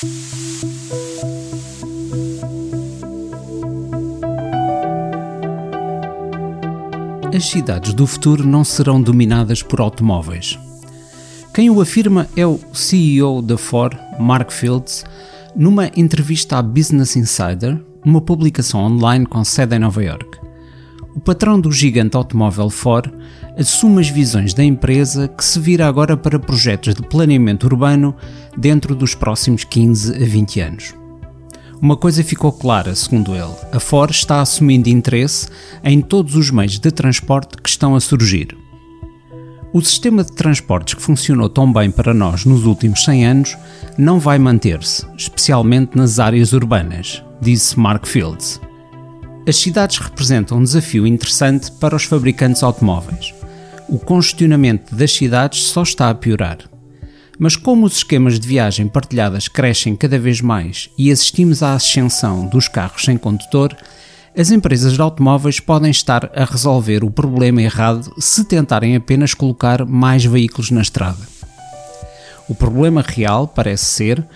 As cidades do futuro não serão dominadas por automóveis. Quem o afirma é o CEO da Ford, Mark Fields, numa entrevista à Business Insider, uma publicação online com sede em Nova York. O patrão do gigante automóvel Ford assume as visões da empresa que se vira agora para projetos de planeamento urbano dentro dos próximos 15 a 20 anos. Uma coisa ficou clara, segundo ele: a Ford está assumindo interesse em todos os meios de transporte que estão a surgir. O sistema de transportes que funcionou tão bem para nós nos últimos 100 anos não vai manter-se, especialmente nas áreas urbanas, disse Mark Fields. As cidades representam um desafio interessante para os fabricantes automóveis. O congestionamento das cidades só está a piorar. Mas como os esquemas de viagem partilhadas crescem cada vez mais e assistimos à ascensão dos carros sem condutor, as empresas de automóveis podem estar a resolver o problema errado se tentarem apenas colocar mais veículos na estrada. O problema real parece ser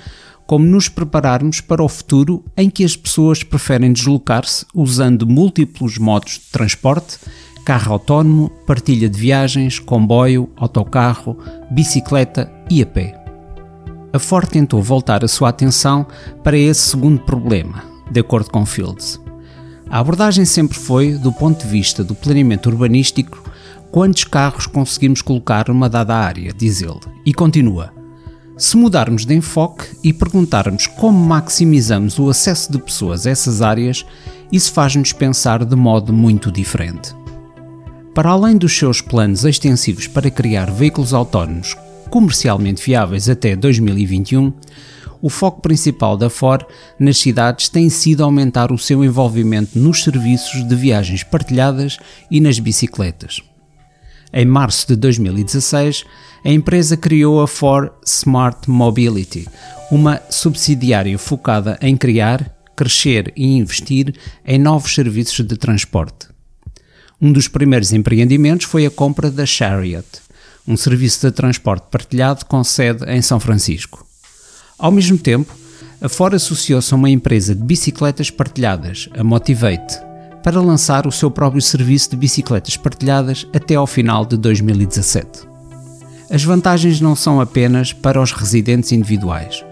como nos prepararmos para o futuro em que as pessoas preferem deslocar-se usando múltiplos modos de transporte carro autónomo, partilha de viagens, comboio, autocarro, bicicleta e a pé. A Ford tentou voltar a sua atenção para esse segundo problema, de acordo com Fields. A abordagem sempre foi do ponto de vista do planeamento urbanístico quantos carros conseguimos colocar numa dada área, diz ele, e continua. Se mudarmos de enfoque e perguntarmos como maximizamos o acesso de pessoas a essas áreas, isso faz-nos pensar de modo muito diferente. Para além dos seus planos extensivos para criar veículos autónomos comercialmente viáveis até 2021, o foco principal da Ford nas cidades tem sido aumentar o seu envolvimento nos serviços de viagens partilhadas e nas bicicletas. Em março de 2016, a empresa criou a Ford Smart Mobility, uma subsidiária focada em criar, crescer e investir em novos serviços de transporte. Um dos primeiros empreendimentos foi a compra da Chariot, um serviço de transporte partilhado com sede em São Francisco. Ao mesmo tempo, a Ford associou-se a uma empresa de bicicletas partilhadas, a Motivate, para lançar o seu próprio serviço de bicicletas partilhadas até ao final de 2017. As vantagens não são apenas para os residentes individuais.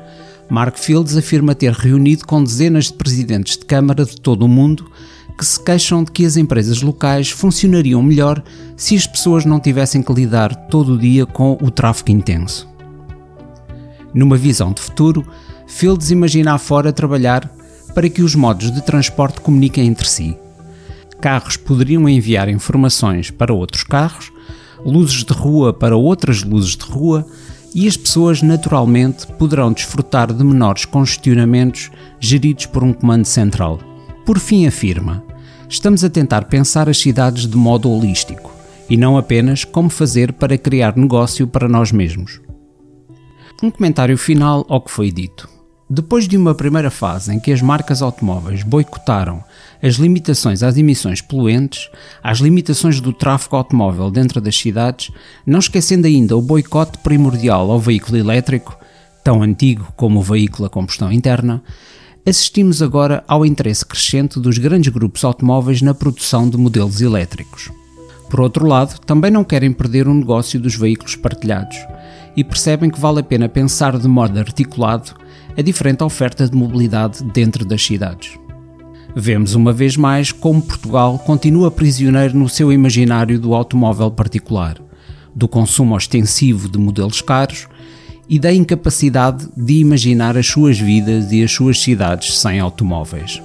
Mark Fields afirma ter reunido com dezenas de presidentes de Câmara de todo o mundo que se queixam de que as empresas locais funcionariam melhor se as pessoas não tivessem que lidar todo o dia com o tráfego intenso. Numa visão de futuro, Fields imagina fora trabalhar para que os modos de transporte comuniquem entre si. Carros poderiam enviar informações para outros carros, luzes de rua para outras luzes de rua e as pessoas naturalmente poderão desfrutar de menores congestionamentos geridos por um comando central. Por fim, afirma: estamos a tentar pensar as cidades de modo holístico e não apenas como fazer para criar negócio para nós mesmos. Um comentário final ao que foi dito. Depois de uma primeira fase em que as marcas automóveis boicotaram as limitações às emissões poluentes, às limitações do tráfego automóvel dentro das cidades, não esquecendo ainda o boicote primordial ao veículo elétrico, tão antigo como o veículo a combustão interna, assistimos agora ao interesse crescente dos grandes grupos automóveis na produção de modelos elétricos. Por outro lado, também não querem perder o negócio dos veículos partilhados e percebem que vale a pena pensar de modo articulado a diferente oferta de mobilidade dentro das cidades. Vemos uma vez mais como Portugal continua prisioneiro no seu imaginário do automóvel particular, do consumo ostensivo de modelos caros e da incapacidade de imaginar as suas vidas e as suas cidades sem automóveis.